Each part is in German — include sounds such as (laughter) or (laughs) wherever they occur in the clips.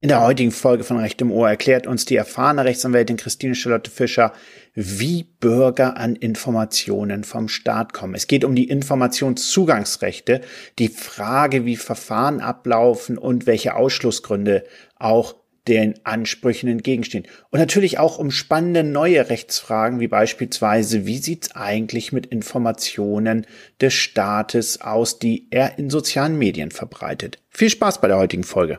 In der heutigen Folge von Recht im Ohr erklärt uns die erfahrene Rechtsanwältin Christine Charlotte Fischer, wie Bürger an Informationen vom Staat kommen. Es geht um die Informationszugangsrechte, die Frage, wie Verfahren ablaufen und welche Ausschlussgründe auch den Ansprüchen entgegenstehen. Und natürlich auch um spannende neue Rechtsfragen, wie beispielsweise, wie sieht's eigentlich mit Informationen des Staates aus, die er in sozialen Medien verbreitet. Viel Spaß bei der heutigen Folge.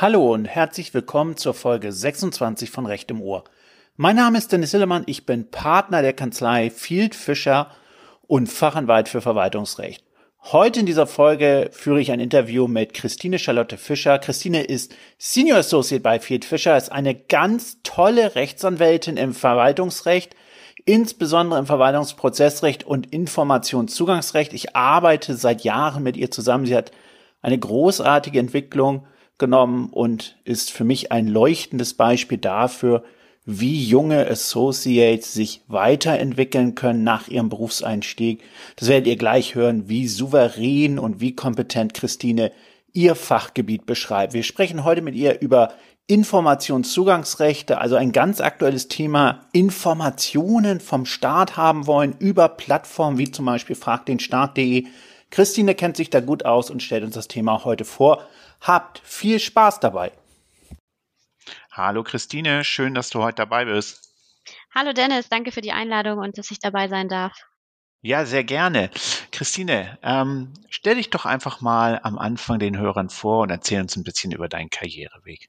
Hallo und herzlich willkommen zur Folge 26 von Recht im Ohr. Mein Name ist Dennis Hillemann, ich bin Partner der Kanzlei Field Fischer und Fachanwalt für Verwaltungsrecht. Heute in dieser Folge führe ich ein Interview mit Christine Charlotte Fischer. Christine ist Senior Associate bei Field Fischer, ist eine ganz tolle Rechtsanwältin im Verwaltungsrecht, insbesondere im Verwaltungsprozessrecht und Informationszugangsrecht. Ich arbeite seit Jahren mit ihr zusammen. Sie hat eine großartige Entwicklung genommen und ist für mich ein leuchtendes Beispiel dafür, wie junge Associates sich weiterentwickeln können nach ihrem Berufseinstieg. Das werdet ihr gleich hören, wie souverän und wie kompetent Christine ihr Fachgebiet beschreibt. Wir sprechen heute mit ihr über Informationszugangsrechte, also ein ganz aktuelles Thema, Informationen vom Staat haben wollen über Plattformen wie zum Beispiel fragdenstaat.de. Christine kennt sich da gut aus und stellt uns das Thema heute vor. Habt viel Spaß dabei. Hallo Christine, schön, dass du heute dabei bist. Hallo Dennis, danke für die Einladung und dass ich dabei sein darf. Ja, sehr gerne. Christine, ähm, stell dich doch einfach mal am Anfang den Hörern vor und erzähl uns ein bisschen über deinen Karriereweg.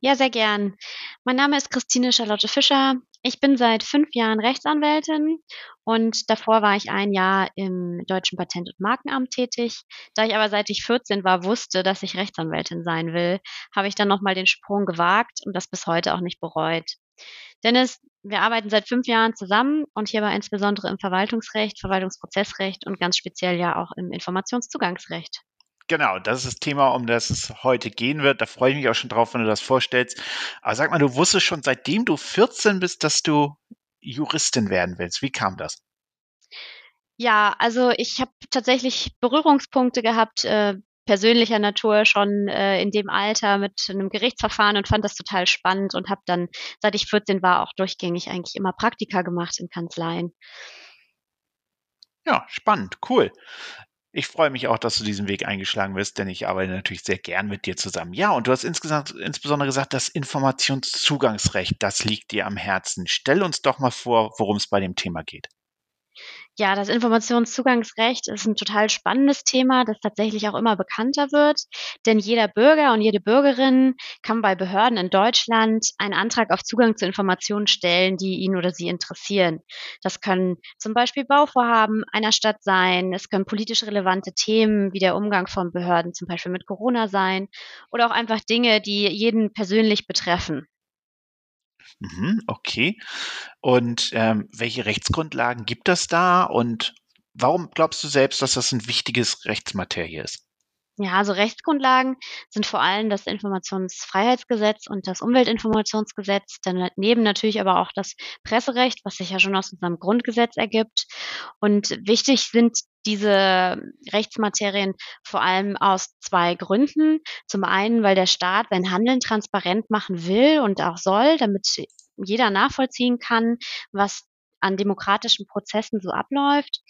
Ja, sehr gern. Mein Name ist Christine Charlotte Fischer. Ich bin seit fünf Jahren Rechtsanwältin und davor war ich ein Jahr im Deutschen Patent- und Markenamt tätig. Da ich aber seit ich 14 war wusste, dass ich Rechtsanwältin sein will, habe ich dann nochmal den Sprung gewagt und das bis heute auch nicht bereut. Dennis, wir arbeiten seit fünf Jahren zusammen und hierbei insbesondere im Verwaltungsrecht, Verwaltungsprozessrecht und ganz speziell ja auch im Informationszugangsrecht. Genau, das ist das Thema, um das es heute gehen wird. Da freue ich mich auch schon drauf, wenn du das vorstellst. Aber sag mal, du wusstest schon seitdem du 14 bist, dass du Juristin werden willst. Wie kam das? Ja, also ich habe tatsächlich Berührungspunkte gehabt, äh, persönlicher Natur schon äh, in dem Alter mit einem Gerichtsverfahren und fand das total spannend und habe dann, seit ich 14 war, auch durchgängig eigentlich immer Praktika gemacht in Kanzleien. Ja, spannend, cool. Ich freue mich auch, dass du diesen Weg eingeschlagen wirst, denn ich arbeite natürlich sehr gern mit dir zusammen. Ja, und du hast insgesamt insbesondere gesagt, das Informationszugangsrecht, das liegt dir am Herzen. Stell uns doch mal vor, worum es bei dem Thema geht. Ja, das Informationszugangsrecht ist ein total spannendes Thema, das tatsächlich auch immer bekannter wird. Denn jeder Bürger und jede Bürgerin kann bei Behörden in Deutschland einen Antrag auf Zugang zu Informationen stellen, die ihn oder sie interessieren. Das können zum Beispiel Bauvorhaben einer Stadt sein. Es können politisch relevante Themen wie der Umgang von Behörden zum Beispiel mit Corona sein oder auch einfach Dinge, die jeden persönlich betreffen. Mhm, okay. Und ähm, welche Rechtsgrundlagen gibt es da und warum glaubst du selbst, dass das ein wichtiges Rechtsmaterie ist? Ja, also Rechtsgrundlagen sind vor allem das Informationsfreiheitsgesetz und das Umweltinformationsgesetz, daneben natürlich aber auch das Presserecht, was sich ja schon aus unserem Grundgesetz ergibt. Und wichtig sind diese Rechtsmaterien vor allem aus zwei Gründen. Zum einen, weil der Staat sein Handeln transparent machen will und auch soll, damit jeder nachvollziehen kann, was an demokratischen Prozessen so abläuft.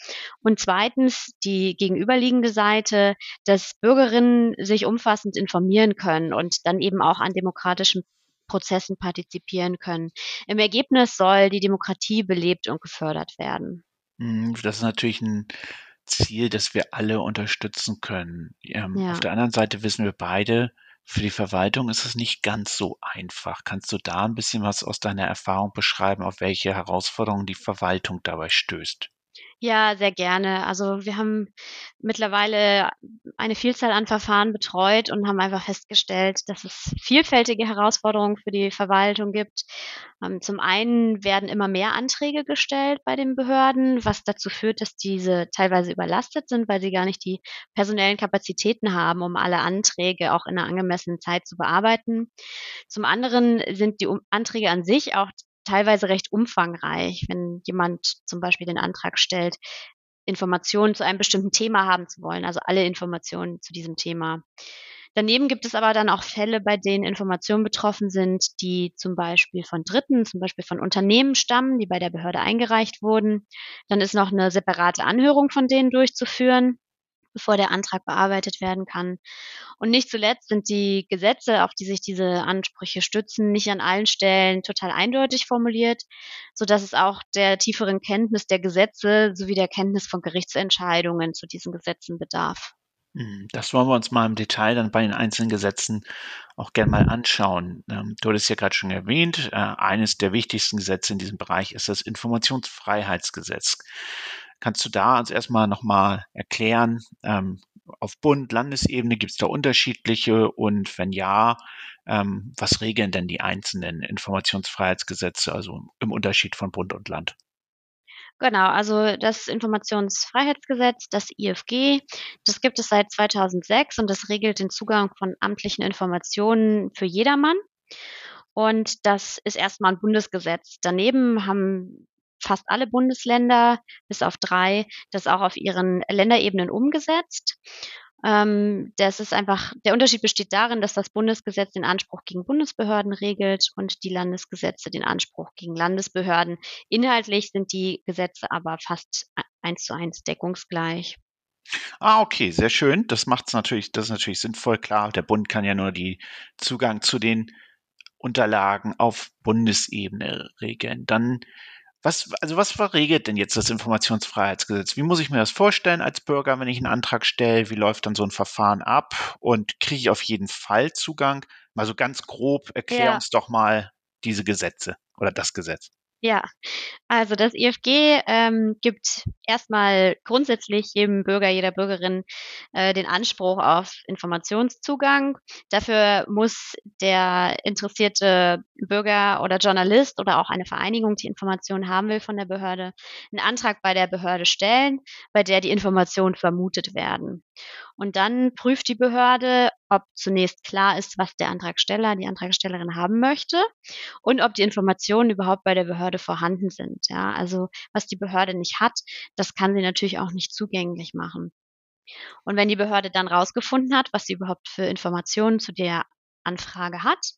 Und zweitens die gegenüberliegende Seite, dass Bürgerinnen sich umfassend informieren können und dann eben auch an demokratischen Prozessen partizipieren können. Im Ergebnis soll die Demokratie belebt und gefördert werden. Hm, das ist natürlich ein Ziel, das wir alle unterstützen können. Ähm, ja. Auf der anderen Seite wissen wir beide, für die Verwaltung ist es nicht ganz so einfach. Kannst du da ein bisschen was aus deiner Erfahrung beschreiben, auf welche Herausforderungen die Verwaltung dabei stößt? Ja, sehr gerne. Also wir haben mittlerweile eine Vielzahl an Verfahren betreut und haben einfach festgestellt, dass es vielfältige Herausforderungen für die Verwaltung gibt. Ähm, zum einen werden immer mehr Anträge gestellt bei den Behörden, was dazu führt, dass diese teilweise überlastet sind, weil sie gar nicht die personellen Kapazitäten haben, um alle Anträge auch in einer angemessenen Zeit zu bearbeiten. Zum anderen sind die Anträge an sich auch teilweise recht umfangreich, wenn jemand zum Beispiel den Antrag stellt, Informationen zu einem bestimmten Thema haben zu wollen, also alle Informationen zu diesem Thema. Daneben gibt es aber dann auch Fälle, bei denen Informationen betroffen sind, die zum Beispiel von Dritten, zum Beispiel von Unternehmen stammen, die bei der Behörde eingereicht wurden. Dann ist noch eine separate Anhörung von denen durchzuführen bevor der Antrag bearbeitet werden kann. Und nicht zuletzt sind die Gesetze, auf die sich diese Ansprüche stützen, nicht an allen Stellen total eindeutig formuliert, so dass es auch der tieferen Kenntnis der Gesetze sowie der Kenntnis von Gerichtsentscheidungen zu diesen Gesetzen bedarf. Hm, das wollen wir uns mal im Detail dann bei den einzelnen Gesetzen auch gerne mal anschauen. Ähm, du hattest ja gerade schon erwähnt, äh, eines der wichtigsten Gesetze in diesem Bereich ist das Informationsfreiheitsgesetz. Kannst du da uns erstmal nochmal erklären, ähm, auf Bund, Landesebene gibt es da unterschiedliche und wenn ja, ähm, was regeln denn die einzelnen Informationsfreiheitsgesetze, also im Unterschied von Bund und Land? Genau, also das Informationsfreiheitsgesetz, das IFG, das gibt es seit 2006 und das regelt den Zugang von amtlichen Informationen für jedermann. Und das ist erstmal ein Bundesgesetz. Daneben haben fast alle Bundesländer, bis auf drei, das auch auf ihren Länderebenen umgesetzt. Ähm, das ist einfach, der Unterschied besteht darin, dass das Bundesgesetz den Anspruch gegen Bundesbehörden regelt und die Landesgesetze den Anspruch gegen Landesbehörden. Inhaltlich sind die Gesetze aber fast eins zu eins deckungsgleich. Ah, okay, sehr schön. Das macht es natürlich, das ist natürlich sinnvoll. Klar, der Bund kann ja nur die Zugang zu den Unterlagen auf Bundesebene regeln. Dann was, also was verregelt denn jetzt das Informationsfreiheitsgesetz? Wie muss ich mir das vorstellen als Bürger, wenn ich einen Antrag stelle? Wie läuft dann so ein Verfahren ab? Und kriege ich auf jeden Fall Zugang? Mal so ganz grob, erklär ja. uns doch mal diese Gesetze oder das Gesetz. Ja, also das IFG ähm, gibt erstmal grundsätzlich jedem Bürger, jeder Bürgerin äh, den Anspruch auf Informationszugang. Dafür muss der interessierte Bürger oder Journalist oder auch eine Vereinigung, die Informationen haben will von der Behörde, einen Antrag bei der Behörde stellen, bei der die Informationen vermutet werden. Und dann prüft die Behörde, ob zunächst klar ist, was der Antragsteller, die Antragstellerin haben möchte und ob die Informationen überhaupt bei der Behörde vorhanden sind. Ja, also was die Behörde nicht hat, das kann sie natürlich auch nicht zugänglich machen. Und wenn die Behörde dann rausgefunden hat, was sie überhaupt für Informationen zu der Anfrage hat,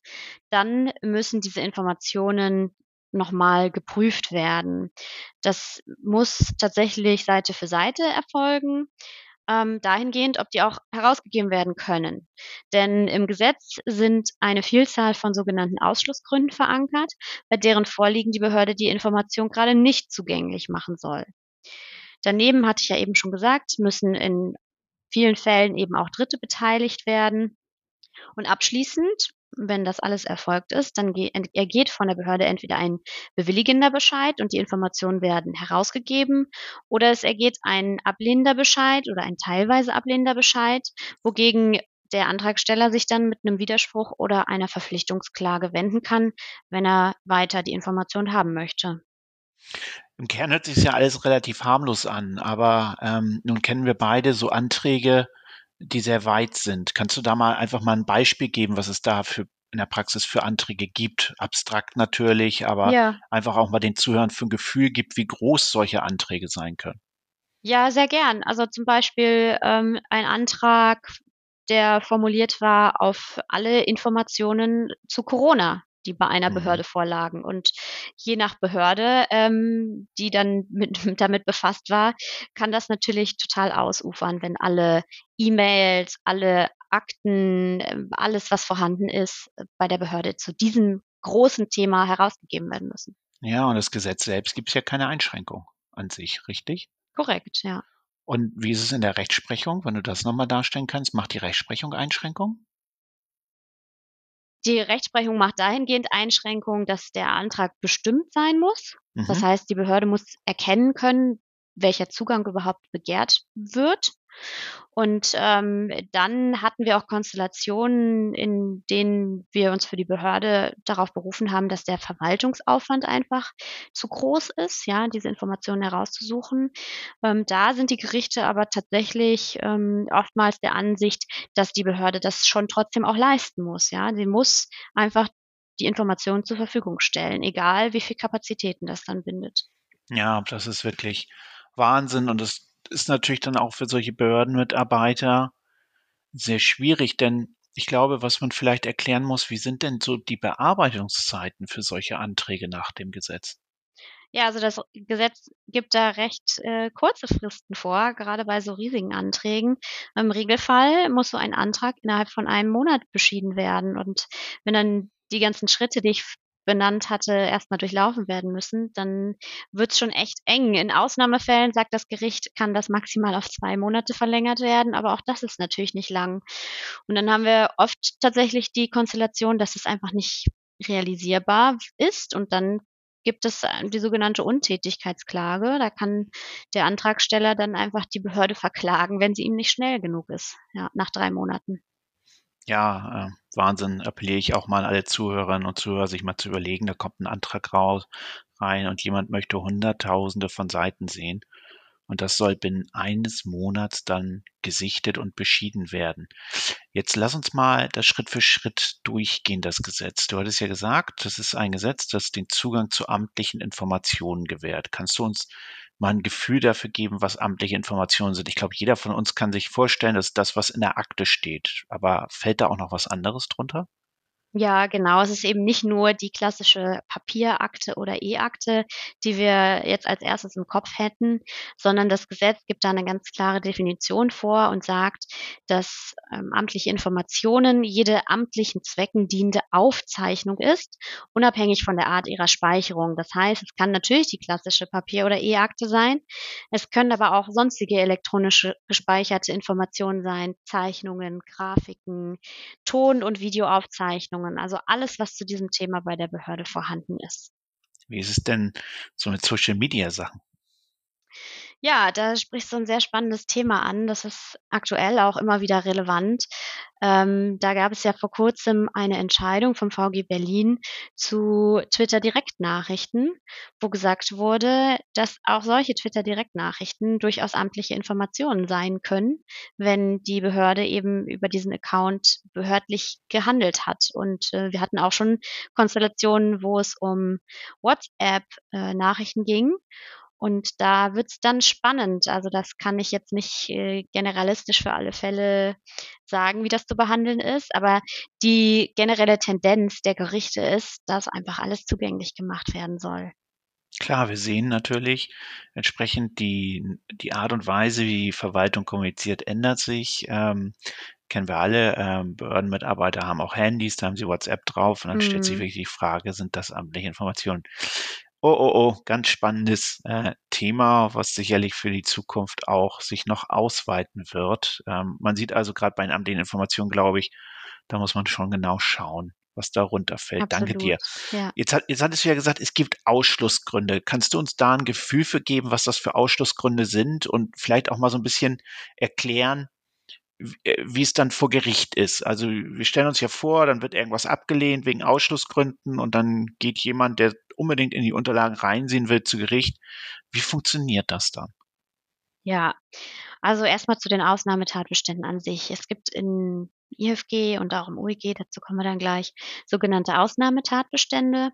dann müssen diese Informationen nochmal geprüft werden. Das muss tatsächlich Seite für Seite erfolgen ähm, dahingehend, ob die auch herausgegeben werden können. Denn im Gesetz sind eine Vielzahl von sogenannten Ausschlussgründen verankert, bei deren Vorliegen die Behörde die Information gerade nicht zugänglich machen soll. Daneben hatte ich ja eben schon gesagt, müssen in vielen Fällen eben auch Dritte beteiligt werden. Und abschließend wenn das alles erfolgt ist, dann ergeht von der Behörde entweder ein bewilligender Bescheid und die Informationen werden herausgegeben oder es ergeht ein ablehnender Bescheid oder ein teilweise ablehnender Bescheid, wogegen der Antragsteller sich dann mit einem Widerspruch oder einer Verpflichtungsklage wenden kann, wenn er weiter die Information haben möchte. Im Kern hört sich ja alles relativ harmlos an, aber ähm, nun kennen wir beide so Anträge, die sehr weit sind. Kannst du da mal einfach mal ein Beispiel geben, was es da für in der Praxis für Anträge gibt? Abstrakt natürlich, aber ja. einfach auch mal den Zuhörern für ein Gefühl gibt, wie groß solche Anträge sein können. Ja, sehr gern. Also zum Beispiel ähm, ein Antrag, der formuliert war auf alle Informationen zu Corona die bei einer mhm. Behörde vorlagen. Und je nach Behörde, ähm, die dann mit, (laughs) damit befasst war, kann das natürlich total ausufern, wenn alle E-Mails, alle Akten, ähm, alles, was vorhanden ist, bei der Behörde zu diesem großen Thema herausgegeben werden müssen. Ja, und das Gesetz selbst gibt es ja keine Einschränkung an sich, richtig? Korrekt, ja. Und wie ist es in der Rechtsprechung, wenn du das nochmal darstellen kannst? Macht die Rechtsprechung Einschränkungen? Die Rechtsprechung macht dahingehend Einschränkungen, dass der Antrag bestimmt sein muss. Mhm. Das heißt, die Behörde muss erkennen können, welcher Zugang überhaupt begehrt wird. Und ähm, dann hatten wir auch Konstellationen, in denen wir uns für die Behörde darauf berufen haben, dass der Verwaltungsaufwand einfach zu groß ist, ja, diese Informationen herauszusuchen. Ähm, da sind die Gerichte aber tatsächlich ähm, oftmals der Ansicht, dass die Behörde das schon trotzdem auch leisten muss. Ja, sie muss einfach die Informationen zur Verfügung stellen, egal wie viel Kapazitäten das dann bindet. Ja, das ist wirklich Wahnsinn und das ist natürlich dann auch für solche Behördenmitarbeiter sehr schwierig, denn ich glaube, was man vielleicht erklären muss, wie sind denn so die Bearbeitungszeiten für solche Anträge nach dem Gesetz? Ja, also das Gesetz gibt da recht äh, kurze Fristen vor, gerade bei so riesigen Anträgen. Im Regelfall muss so ein Antrag innerhalb von einem Monat beschieden werden. Und wenn dann die ganzen Schritte, die ich benannt hatte, erstmal durchlaufen werden müssen, dann wird es schon echt eng. In Ausnahmefällen sagt das Gericht, kann das maximal auf zwei Monate verlängert werden, aber auch das ist natürlich nicht lang. Und dann haben wir oft tatsächlich die Konstellation, dass es einfach nicht realisierbar ist und dann gibt es äh, die sogenannte Untätigkeitsklage. Da kann der Antragsteller dann einfach die Behörde verklagen, wenn sie ihm nicht schnell genug ist, ja, nach drei Monaten ja, äh, Wahnsinn, appelliere ich auch mal an alle Zuhörerinnen und Zuhörer, sich mal zu überlegen, da kommt ein Antrag raus, rein und jemand möchte Hunderttausende von Seiten sehen. Und das soll binnen eines Monats dann gesichtet und beschieden werden. Jetzt lass uns mal das Schritt für Schritt durchgehen, das Gesetz. Du hattest ja gesagt, das ist ein Gesetz, das den Zugang zu amtlichen Informationen gewährt. Kannst du uns mal ein Gefühl dafür geben, was amtliche Informationen sind. Ich glaube, jeder von uns kann sich vorstellen, dass das, was in der Akte steht. Aber fällt da auch noch was anderes drunter? Ja, genau. Es ist eben nicht nur die klassische Papierakte oder E-Akte, die wir jetzt als erstes im Kopf hätten, sondern das Gesetz gibt da eine ganz klare Definition vor und sagt, dass ähm, amtliche Informationen jede amtlichen Zwecken dienende Aufzeichnung ist, unabhängig von der Art ihrer Speicherung. Das heißt, es kann natürlich die klassische Papier- oder E-Akte sein. Es können aber auch sonstige elektronische gespeicherte Informationen sein, Zeichnungen, Grafiken, Ton- und Videoaufzeichnungen Rechnungen, also alles, was zu diesem Thema bei der Behörde vorhanden ist. Wie ist es denn so mit Social Media Sachen? Ja, da sprichst du ein sehr spannendes Thema an. Das ist aktuell auch immer wieder relevant. Ähm, da gab es ja vor kurzem eine Entscheidung vom VG Berlin zu Twitter-Direktnachrichten, wo gesagt wurde, dass auch solche Twitter-Direktnachrichten durchaus amtliche Informationen sein können, wenn die Behörde eben über diesen Account behördlich gehandelt hat. Und äh, wir hatten auch schon Konstellationen, wo es um WhatsApp-Nachrichten äh, ging und da wird's dann spannend. Also das kann ich jetzt nicht äh, generalistisch für alle Fälle sagen, wie das zu behandeln ist. Aber die generelle Tendenz der Gerichte ist, dass einfach alles zugänglich gemacht werden soll. Klar, wir sehen natürlich entsprechend die, die Art und Weise, wie Verwaltung kommuniziert, ändert sich. Ähm, kennen wir alle. Ähm, Behördenmitarbeiter haben auch Handys, da haben sie WhatsApp drauf und dann mm. stellt sich mhm. wirklich die Frage, sind das amtliche Informationen? Oh, oh, oh, ganz spannendes äh, Thema, was sicherlich für die Zukunft auch sich noch ausweiten wird. Ähm, man sieht also gerade bei den Informationen, glaube ich, da muss man schon genau schauen, was darunter fällt. Absolut. Danke dir. Ja. Jetzt, hat, jetzt hattest du ja gesagt, es gibt Ausschlussgründe. Kannst du uns da ein Gefühl für geben, was das für Ausschlussgründe sind und vielleicht auch mal so ein bisschen erklären, wie es dann vor Gericht ist. Also wir stellen uns ja vor, dann wird irgendwas abgelehnt wegen Ausschlussgründen und dann geht jemand, der unbedingt in die Unterlagen reinsehen will, zu Gericht. Wie funktioniert das dann? Ja, also erstmal zu den Ausnahmetatbeständen an sich. Es gibt in IFG und auch im UEG, dazu kommen wir dann gleich, sogenannte Ausnahmetatbestände,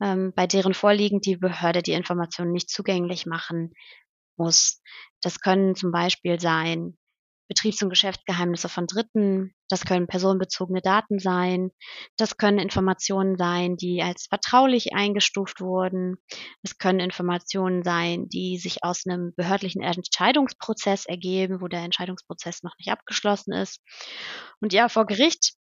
ähm, bei deren Vorliegen die Behörde die Informationen nicht zugänglich machen muss. Das können zum Beispiel sein Betriebs- und Geschäftsgeheimnisse von Dritten. Das können personenbezogene Daten sein. Das können Informationen sein, die als vertraulich eingestuft wurden. Es können Informationen sein, die sich aus einem behördlichen Entscheidungsprozess ergeben, wo der Entscheidungsprozess noch nicht abgeschlossen ist. Und ja, vor Gericht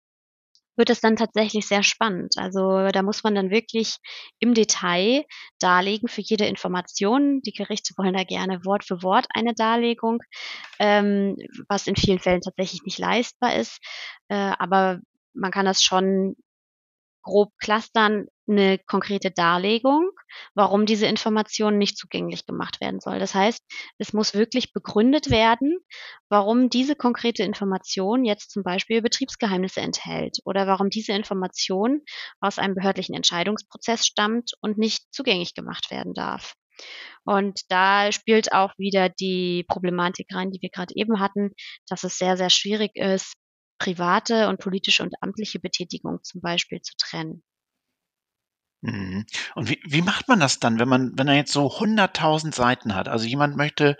wird es dann tatsächlich sehr spannend. Also da muss man dann wirklich im Detail darlegen für jede Information. Die Gerichte wollen da gerne Wort für Wort eine Darlegung, ähm, was in vielen Fällen tatsächlich nicht leistbar ist. Äh, aber man kann das schon grob clustern. Eine konkrete Darlegung, warum diese Information nicht zugänglich gemacht werden soll. Das heißt, es muss wirklich begründet werden, warum diese konkrete Information jetzt zum Beispiel Betriebsgeheimnisse enthält oder warum diese Information aus einem behördlichen Entscheidungsprozess stammt und nicht zugänglich gemacht werden darf. Und da spielt auch wieder die Problematik rein, die wir gerade eben hatten, dass es sehr, sehr schwierig ist, private und politische und amtliche Betätigung zum Beispiel zu trennen. Mhm. Und wie, wie macht man das dann, wenn man, wenn er jetzt so 100.000 Seiten hat? Also jemand möchte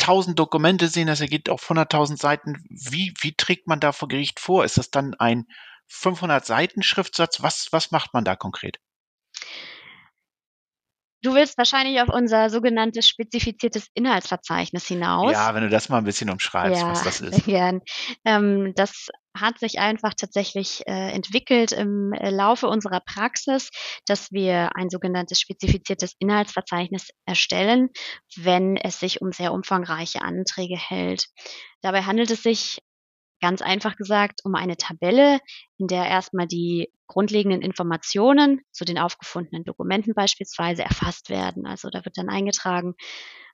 1000 Dokumente sehen, das ergibt auf 100.000 Seiten. Wie, wie trägt man da vor Gericht vor? Ist das dann ein 500 Seiten Schriftsatz? Was, was macht man da konkret? Du willst wahrscheinlich auf unser sogenanntes spezifiziertes Inhaltsverzeichnis hinaus. Ja, wenn du das mal ein bisschen umschreibst, ja, was das ist. (laughs) Gern. Ähm, das hat sich einfach tatsächlich äh, entwickelt im äh, Laufe unserer Praxis, dass wir ein sogenanntes spezifiziertes Inhaltsverzeichnis erstellen, wenn es sich um sehr umfangreiche Anträge hält. Dabei handelt es sich ganz einfach gesagt um eine Tabelle, in der erstmal die grundlegenden Informationen zu den aufgefundenen Dokumenten beispielsweise erfasst werden. Also da wird dann eingetragen,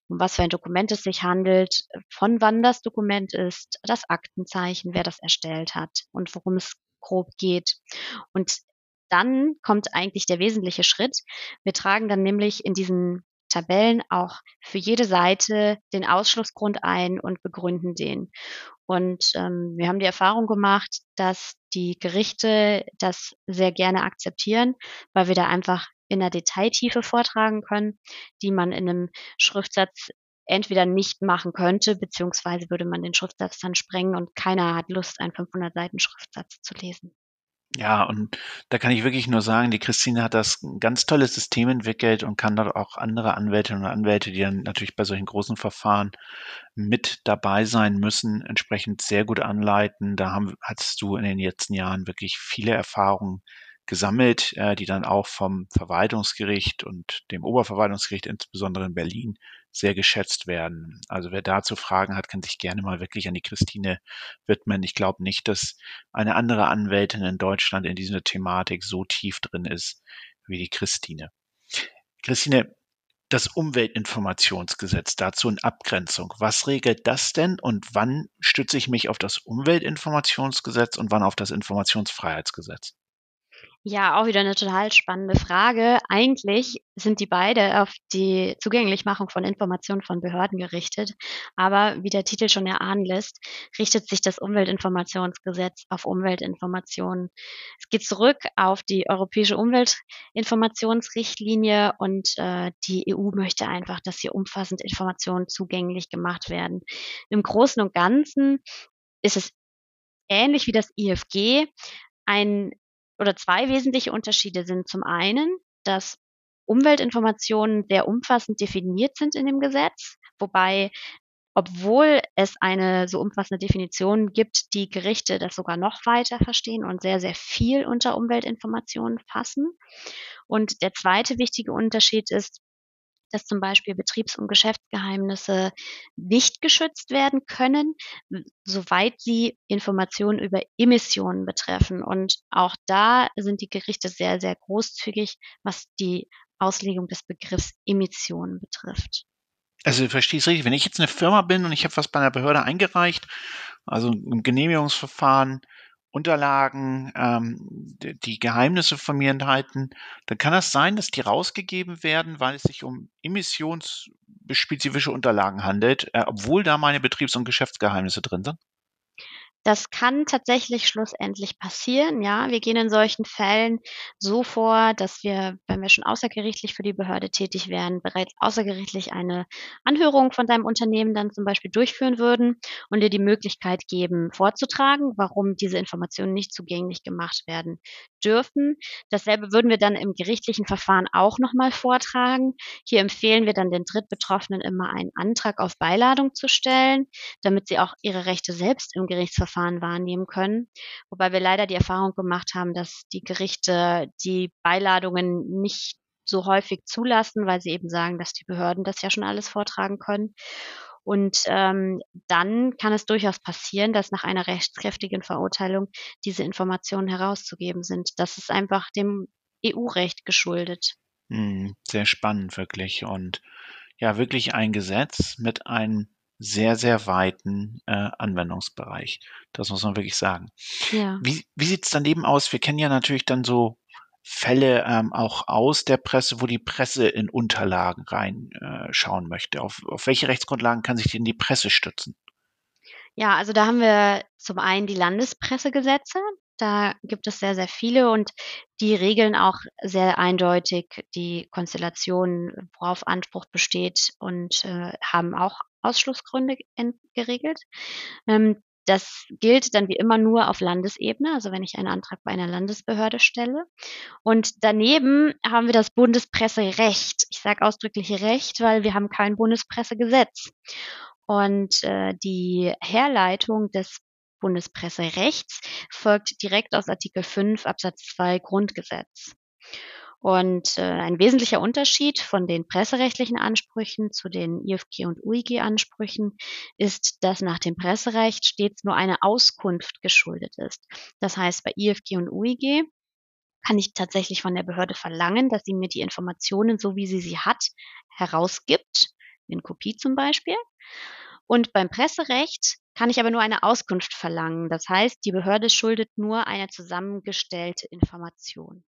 um was für ein Dokument es sich handelt, von wann das Dokument ist, das Aktenzeichen, wer das erstellt hat und worum es grob geht. Und dann kommt eigentlich der wesentliche Schritt. Wir tragen dann nämlich in diesen Tabellen auch für jede Seite den Ausschlussgrund ein und begründen den. Und ähm, wir haben die Erfahrung gemacht, dass die Gerichte das sehr gerne akzeptieren, weil wir da einfach in der Detailtiefe vortragen können, die man in einem Schriftsatz entweder nicht machen könnte, beziehungsweise würde man den Schriftsatz dann sprengen und keiner hat Lust, einen 500 Seiten Schriftsatz zu lesen. Ja, und da kann ich wirklich nur sagen, die Christine hat das ein ganz tolles System entwickelt und kann dort auch andere Anwältinnen und Anwälte, die dann natürlich bei solchen großen Verfahren mit dabei sein müssen, entsprechend sehr gut anleiten. Da haben, hattest du in den letzten Jahren wirklich viele Erfahrungen gesammelt, äh, die dann auch vom Verwaltungsgericht und dem Oberverwaltungsgericht, insbesondere in Berlin, sehr geschätzt werden. Also wer dazu Fragen hat, kann sich gerne mal wirklich an die Christine widmen. Ich glaube nicht, dass eine andere Anwältin in Deutschland in dieser Thematik so tief drin ist wie die Christine. Christine, das Umweltinformationsgesetz dazu in Abgrenzung. Was regelt das denn und wann stütze ich mich auf das Umweltinformationsgesetz und wann auf das Informationsfreiheitsgesetz? Ja, auch wieder eine total spannende Frage. Eigentlich sind die beide auf die Zugänglichmachung von Informationen von Behörden gerichtet. Aber wie der Titel schon erahnen lässt, richtet sich das Umweltinformationsgesetz auf Umweltinformationen. Es geht zurück auf die Europäische Umweltinformationsrichtlinie und äh, die EU möchte einfach, dass hier umfassend Informationen zugänglich gemacht werden. Im Großen und Ganzen ist es ähnlich wie das IFG ein oder zwei wesentliche Unterschiede sind zum einen, dass Umweltinformationen sehr umfassend definiert sind in dem Gesetz, wobei obwohl es eine so umfassende Definition gibt, die Gerichte das sogar noch weiter verstehen und sehr, sehr viel unter Umweltinformationen fassen. Und der zweite wichtige Unterschied ist, dass zum Beispiel Betriebs- und Geschäftsgeheimnisse nicht geschützt werden können, soweit sie Informationen über Emissionen betreffen. Und auch da sind die Gerichte sehr, sehr großzügig, was die Auslegung des Begriffs Emissionen betrifft. Also verstehe ich es richtig, wenn ich jetzt eine Firma bin und ich habe was bei einer Behörde eingereicht, also ein Genehmigungsverfahren, Unterlagen, ähm, die Geheimnisse von mir enthalten, dann kann das sein, dass die rausgegeben werden, weil es sich um emissionsspezifische Unterlagen handelt, äh, obwohl da meine Betriebs- und Geschäftsgeheimnisse drin sind? Das kann tatsächlich schlussendlich passieren. Ja, wir gehen in solchen Fällen so vor, dass wir, wenn wir schon außergerichtlich für die Behörde tätig wären, bereits außergerichtlich eine Anhörung von deinem Unternehmen dann zum Beispiel durchführen würden und dir die Möglichkeit geben, vorzutragen, warum diese Informationen nicht zugänglich gemacht werden dürfen. Dasselbe würden wir dann im gerichtlichen Verfahren auch nochmal vortragen. Hier empfehlen wir dann den Drittbetroffenen immer einen Antrag auf Beiladung zu stellen, damit sie auch ihre Rechte selbst im Gerichtsverfahren wahrnehmen können. Wobei wir leider die Erfahrung gemacht haben, dass die Gerichte die Beiladungen nicht so häufig zulassen, weil sie eben sagen, dass die Behörden das ja schon alles vortragen können. Und ähm, dann kann es durchaus passieren, dass nach einer rechtskräftigen Verurteilung diese Informationen herauszugeben sind. Das ist einfach dem EU-Recht geschuldet. Hm, sehr spannend wirklich und ja, wirklich ein Gesetz mit einem sehr, sehr weiten äh, Anwendungsbereich. Das muss man wirklich sagen. Ja. Wie, wie sieht es daneben aus? Wir kennen ja natürlich dann so Fälle ähm, auch aus der Presse, wo die Presse in Unterlagen reinschauen äh, möchte. Auf, auf welche Rechtsgrundlagen kann sich denn die Presse stützen? Ja, also da haben wir zum einen die Landespressegesetze. Da gibt es sehr, sehr viele und die regeln auch sehr eindeutig die Konstellation, worauf Anspruch besteht und äh, haben auch Ausschlussgründe geregelt. Ähm, das gilt dann wie immer nur auf Landesebene, also wenn ich einen Antrag bei einer Landesbehörde stelle. Und daneben haben wir das Bundespresserecht. Ich sage ausdrücklich Recht, weil wir haben kein Bundespressegesetz. Und äh, die Herleitung des Bundespresserechts folgt direkt aus Artikel 5 Absatz 2 Grundgesetz. Und äh, ein wesentlicher Unterschied von den presserechtlichen Ansprüchen zu den IFG und UIG-Ansprüchen ist, dass nach dem Presserecht stets nur eine Auskunft geschuldet ist. Das heißt, bei IFG und UIG kann ich tatsächlich von der Behörde verlangen, dass sie mir die Informationen, so wie sie sie hat, herausgibt, in Kopie zum Beispiel. Und beim Presserecht kann ich aber nur eine Auskunft verlangen. Das heißt, die Behörde schuldet nur eine zusammengestellte Information.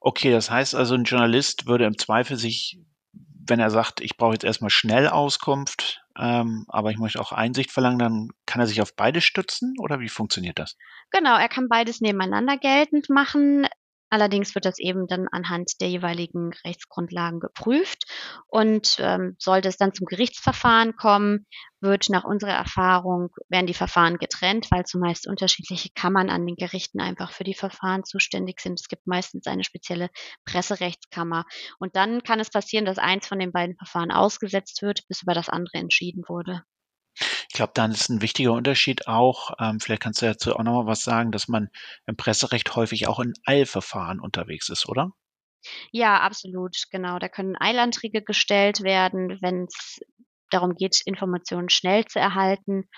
Okay, das heißt also, ein Journalist würde im Zweifel sich, wenn er sagt, ich brauche jetzt erstmal schnell Auskunft, ähm, aber ich möchte auch Einsicht verlangen, dann kann er sich auf beide stützen oder wie funktioniert das? Genau, er kann beides nebeneinander geltend machen. Allerdings wird das eben dann anhand der jeweiligen Rechtsgrundlagen geprüft. Und ähm, sollte es dann zum Gerichtsverfahren kommen, wird nach unserer Erfahrung, werden die Verfahren getrennt, weil zumeist unterschiedliche Kammern an den Gerichten einfach für die Verfahren zuständig sind. Es gibt meistens eine spezielle Presserechtskammer. Und dann kann es passieren, dass eins von den beiden Verfahren ausgesetzt wird, bis über das andere entschieden wurde. Ich glaube, dann ist ein wichtiger Unterschied auch, ähm, vielleicht kannst du dazu auch nochmal was sagen, dass man im Presserecht häufig auch in Eilverfahren unterwegs ist, oder? Ja, absolut, genau. Da können Eilanträge gestellt werden, wenn es darum geht, Informationen schnell zu erhalten.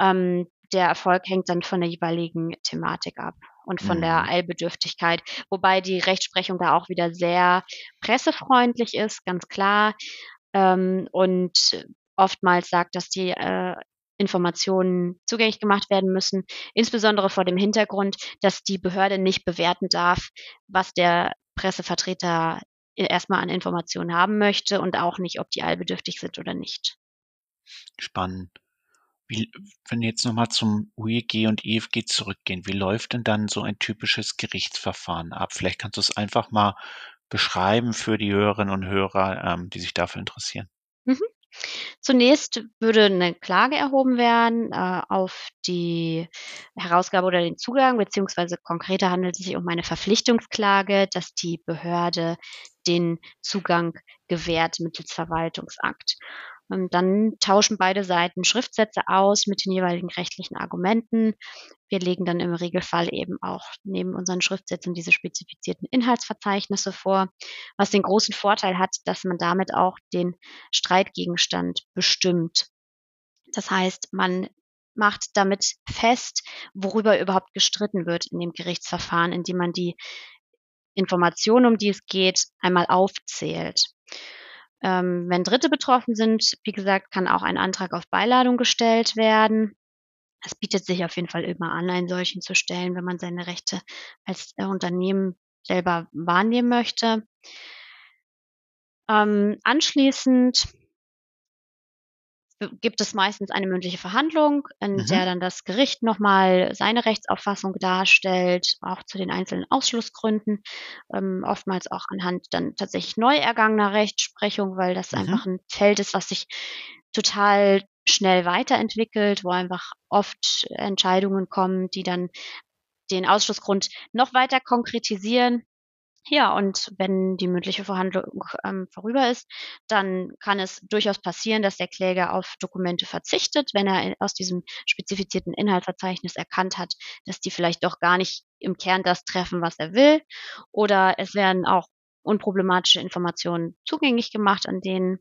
Ähm, der Erfolg hängt dann von der jeweiligen Thematik ab und von mhm. der Eilbedürftigkeit, wobei die Rechtsprechung da auch wieder sehr pressefreundlich ist, ganz klar. Ähm, und oftmals sagt, dass die äh, Informationen zugänglich gemacht werden müssen, insbesondere vor dem Hintergrund, dass die Behörde nicht bewerten darf, was der Pressevertreter erstmal an Informationen haben möchte und auch nicht, ob die allbedürftig sind oder nicht. Spannend. Wie, wenn wir jetzt nochmal zum UEG und EFG zurückgehen, wie läuft denn dann so ein typisches Gerichtsverfahren ab? Vielleicht kannst du es einfach mal beschreiben für die Hörerinnen und Hörer, ähm, die sich dafür interessieren. Mhm. Zunächst würde eine Klage erhoben werden äh, auf die Herausgabe oder den Zugang, beziehungsweise konkreter handelt es sich um eine Verpflichtungsklage, dass die Behörde den Zugang gewährt mittels Verwaltungsakt. Und dann tauschen beide Seiten Schriftsätze aus mit den jeweiligen rechtlichen Argumenten. Wir legen dann im Regelfall eben auch neben unseren Schriftsätzen diese spezifizierten Inhaltsverzeichnisse vor, was den großen Vorteil hat, dass man damit auch den Streitgegenstand bestimmt. Das heißt, man macht damit fest, worüber überhaupt gestritten wird in dem Gerichtsverfahren, indem man die Informationen, um die es geht, einmal aufzählt. Ähm, wenn Dritte betroffen sind, wie gesagt, kann auch ein Antrag auf Beiladung gestellt werden. Es bietet sich auf jeden Fall immer an, einen solchen zu stellen, wenn man seine Rechte als äh, Unternehmen selber wahrnehmen möchte. Ähm, anschließend gibt es meistens eine mündliche Verhandlung, in mhm. der dann das Gericht nochmal seine Rechtsauffassung darstellt, auch zu den einzelnen Ausschlussgründen, ähm, oftmals auch anhand dann tatsächlich neu ergangener Rechtsprechung, weil das mhm. einfach ein Feld ist, was sich total schnell weiterentwickelt, wo einfach oft Entscheidungen kommen, die dann den Ausschlussgrund noch weiter konkretisieren ja, und wenn die mündliche Verhandlung ähm, vorüber ist, dann kann es durchaus passieren, dass der Kläger auf Dokumente verzichtet, wenn er aus diesem spezifizierten Inhaltsverzeichnis erkannt hat, dass die vielleicht doch gar nicht im Kern das treffen, was er will. Oder es werden auch unproblematische Informationen zugänglich gemacht, an denen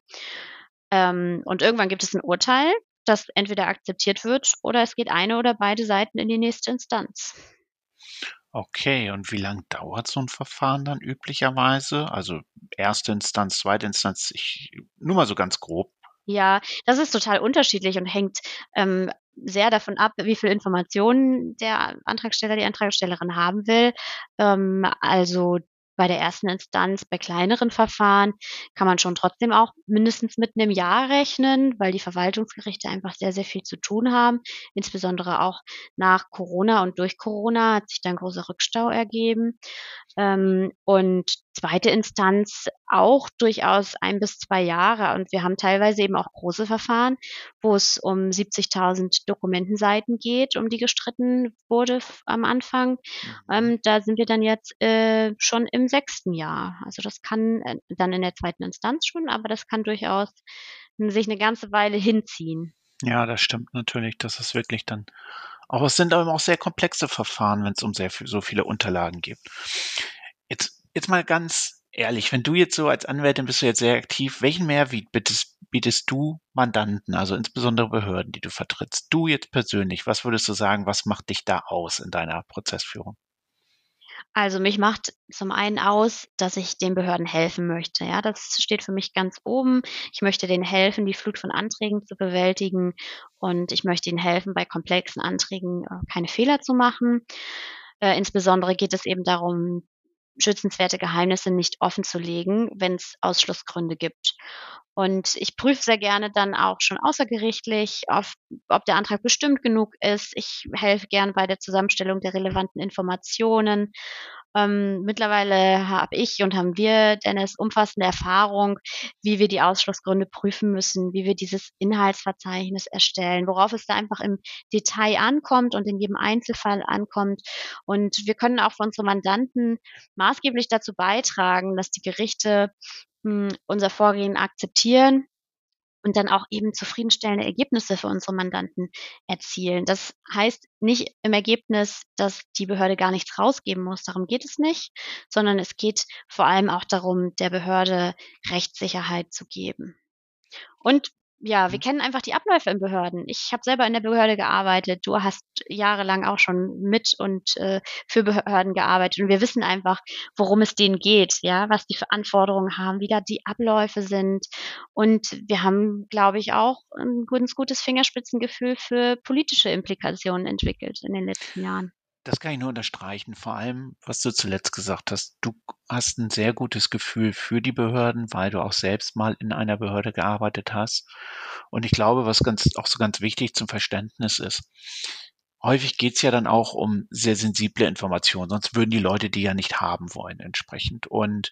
ähm, und irgendwann gibt es ein Urteil, das entweder akzeptiert wird oder es geht eine oder beide Seiten in die nächste Instanz. Okay, und wie lang dauert so ein Verfahren dann üblicherweise? Also erste Instanz, zweite Instanz, ich, nur mal so ganz grob. Ja, das ist total unterschiedlich und hängt ähm, sehr davon ab, wie viel Informationen der Antragsteller, die Antragstellerin haben will. Ähm, also bei der ersten Instanz, bei kleineren Verfahren kann man schon trotzdem auch mindestens mit einem Jahr rechnen, weil die Verwaltungsgerichte einfach sehr, sehr viel zu tun haben. Insbesondere auch nach Corona und durch Corona hat sich da ein großer Rückstau ergeben. Ähm, und zweite Instanz auch durchaus ein bis zwei Jahre. Und wir haben teilweise eben auch große Verfahren, wo es um 70.000 Dokumentenseiten geht, um die gestritten wurde am Anfang. Mhm. Ähm, da sind wir dann jetzt äh, schon im sechsten Jahr. Also das kann äh, dann in der zweiten Instanz schon, aber das kann durchaus sich eine ganze Weile hinziehen. Ja, das stimmt natürlich. Das ist wirklich dann aber es sind aber auch sehr komplexe Verfahren, wenn es um sehr viel, so viele Unterlagen geht. Jetzt, jetzt mal ganz ehrlich, wenn du jetzt so als Anwältin bist du jetzt sehr aktiv, welchen Mehrwert bietest, bietest du Mandanten, also insbesondere Behörden, die du vertrittst? Du jetzt persönlich, was würdest du sagen, was macht dich da aus in deiner Prozessführung? Also mich macht zum einen aus, dass ich den Behörden helfen möchte. Ja, das steht für mich ganz oben. Ich möchte denen helfen, die Flut von Anträgen zu bewältigen und ich möchte ihnen helfen, bei komplexen Anträgen äh, keine Fehler zu machen. Äh, insbesondere geht es eben darum, schützenswerte Geheimnisse nicht offen zu legen, wenn es Ausschlussgründe gibt. Und ich prüfe sehr gerne dann auch schon außergerichtlich, auf, ob der Antrag bestimmt genug ist. Ich helfe gerne bei der Zusammenstellung der relevanten Informationen. Ähm, mittlerweile habe ich und haben wir, Dennis, umfassende Erfahrung, wie wir die Ausschlussgründe prüfen müssen, wie wir dieses Inhaltsverzeichnis erstellen, worauf es da einfach im Detail ankommt und in jedem Einzelfall ankommt. Und wir können auch für unsere Mandanten maßgeblich dazu beitragen, dass die Gerichte mh, hm, unser Vorgehen akzeptieren und dann auch eben zufriedenstellende Ergebnisse für unsere Mandanten erzielen. Das heißt nicht im Ergebnis, dass die Behörde gar nichts rausgeben muss. Darum geht es nicht, sondern es geht vor allem auch darum, der Behörde Rechtssicherheit zu geben. Und ja, wir mhm. kennen einfach die Abläufe in Behörden. Ich habe selber in der Behörde gearbeitet. Du hast jahrelang auch schon mit und äh, für Behörden gearbeitet. Und wir wissen einfach, worum es denen geht, ja, was die für Anforderungen haben, wie da die Abläufe sind. Und wir haben, glaube ich, auch ein gutes, gutes Fingerspitzengefühl für politische Implikationen entwickelt in den letzten Jahren. Das kann ich nur unterstreichen. Vor allem, was du zuletzt gesagt hast. Du hast ein sehr gutes Gefühl für die Behörden, weil du auch selbst mal in einer Behörde gearbeitet hast. Und ich glaube, was ganz, auch so ganz wichtig zum Verständnis ist, häufig geht es ja dann auch um sehr sensible Informationen, sonst würden die Leute die ja nicht haben wollen entsprechend. Und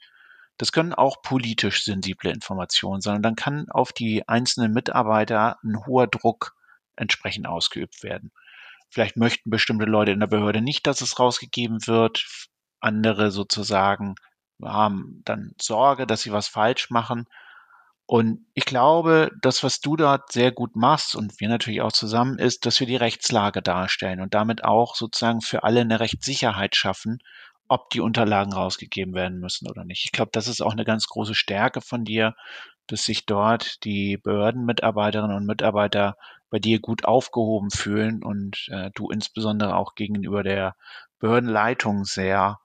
das können auch politisch sensible Informationen sein. Und dann kann auf die einzelnen Mitarbeiter ein hoher Druck entsprechend ausgeübt werden. Vielleicht möchten bestimmte Leute in der Behörde nicht, dass es rausgegeben wird. Andere sozusagen haben dann Sorge, dass sie was falsch machen. Und ich glaube, das, was du dort sehr gut machst und wir natürlich auch zusammen, ist, dass wir die Rechtslage darstellen und damit auch sozusagen für alle eine Rechtssicherheit schaffen, ob die Unterlagen rausgegeben werden müssen oder nicht. Ich glaube, das ist auch eine ganz große Stärke von dir, dass sich dort die Behördenmitarbeiterinnen und Mitarbeiter bei dir gut aufgehoben fühlen und äh, du insbesondere auch gegenüber der Behördenleitung sehr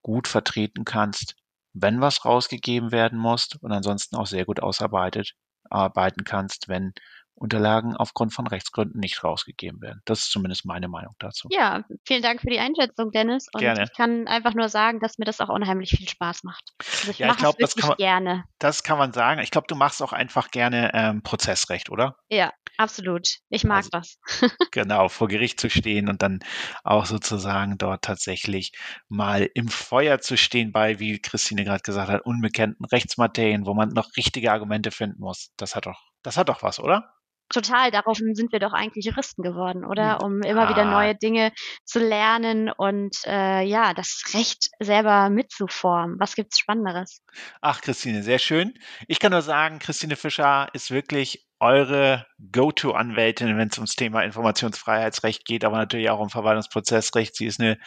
gut vertreten kannst, wenn was rausgegeben werden muss und ansonsten auch sehr gut ausarbeitet arbeiten kannst, wenn Unterlagen aufgrund von Rechtsgründen nicht rausgegeben werden. Das ist zumindest meine Meinung dazu. Ja, vielen Dank für die Einschätzung, Dennis. Und gerne. ich kann einfach nur sagen, dass mir das auch unheimlich viel Spaß macht. Also ich ja, mache es wirklich man, gerne. Das kann man sagen. Ich glaube, du machst auch einfach gerne ähm, Prozessrecht, oder? Ja, absolut. Ich mag also, das. (laughs) genau, vor Gericht zu stehen und dann auch sozusagen dort tatsächlich mal im Feuer zu stehen bei, wie Christine gerade gesagt hat, unbekannten Rechtsmaterien, wo man noch richtige Argumente finden muss. Das hat doch, das hat doch was, oder? Total, darauf sind wir doch eigentlich Juristen geworden, oder? Um immer wieder neue Dinge zu lernen und äh, ja, das Recht selber mitzuformen. Was gibt's Spannenderes? Ach, Christine, sehr schön. Ich kann nur sagen, Christine Fischer ist wirklich eure Go-To-Anwältin, wenn es ums Thema Informationsfreiheitsrecht geht, aber natürlich auch um Verwaltungsprozessrecht. Sie ist eine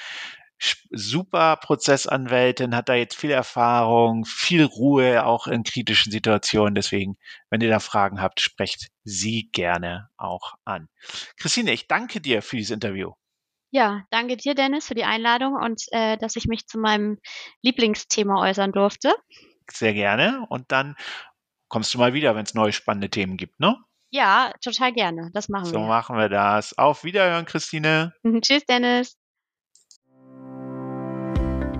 super Prozessanwältin, hat da jetzt viel Erfahrung, viel Ruhe, auch in kritischen Situationen. Deswegen, wenn ihr da Fragen habt, sprecht sie gerne auch an. Christine, ich danke dir für dieses Interview. Ja, danke dir, Dennis, für die Einladung und äh, dass ich mich zu meinem Lieblingsthema äußern durfte. Sehr gerne. Und dann kommst du mal wieder, wenn es neue spannende Themen gibt, ne? Ja, total gerne. Das machen So wir. machen wir das. Auf Wiederhören, Christine. (laughs) Tschüss, Dennis.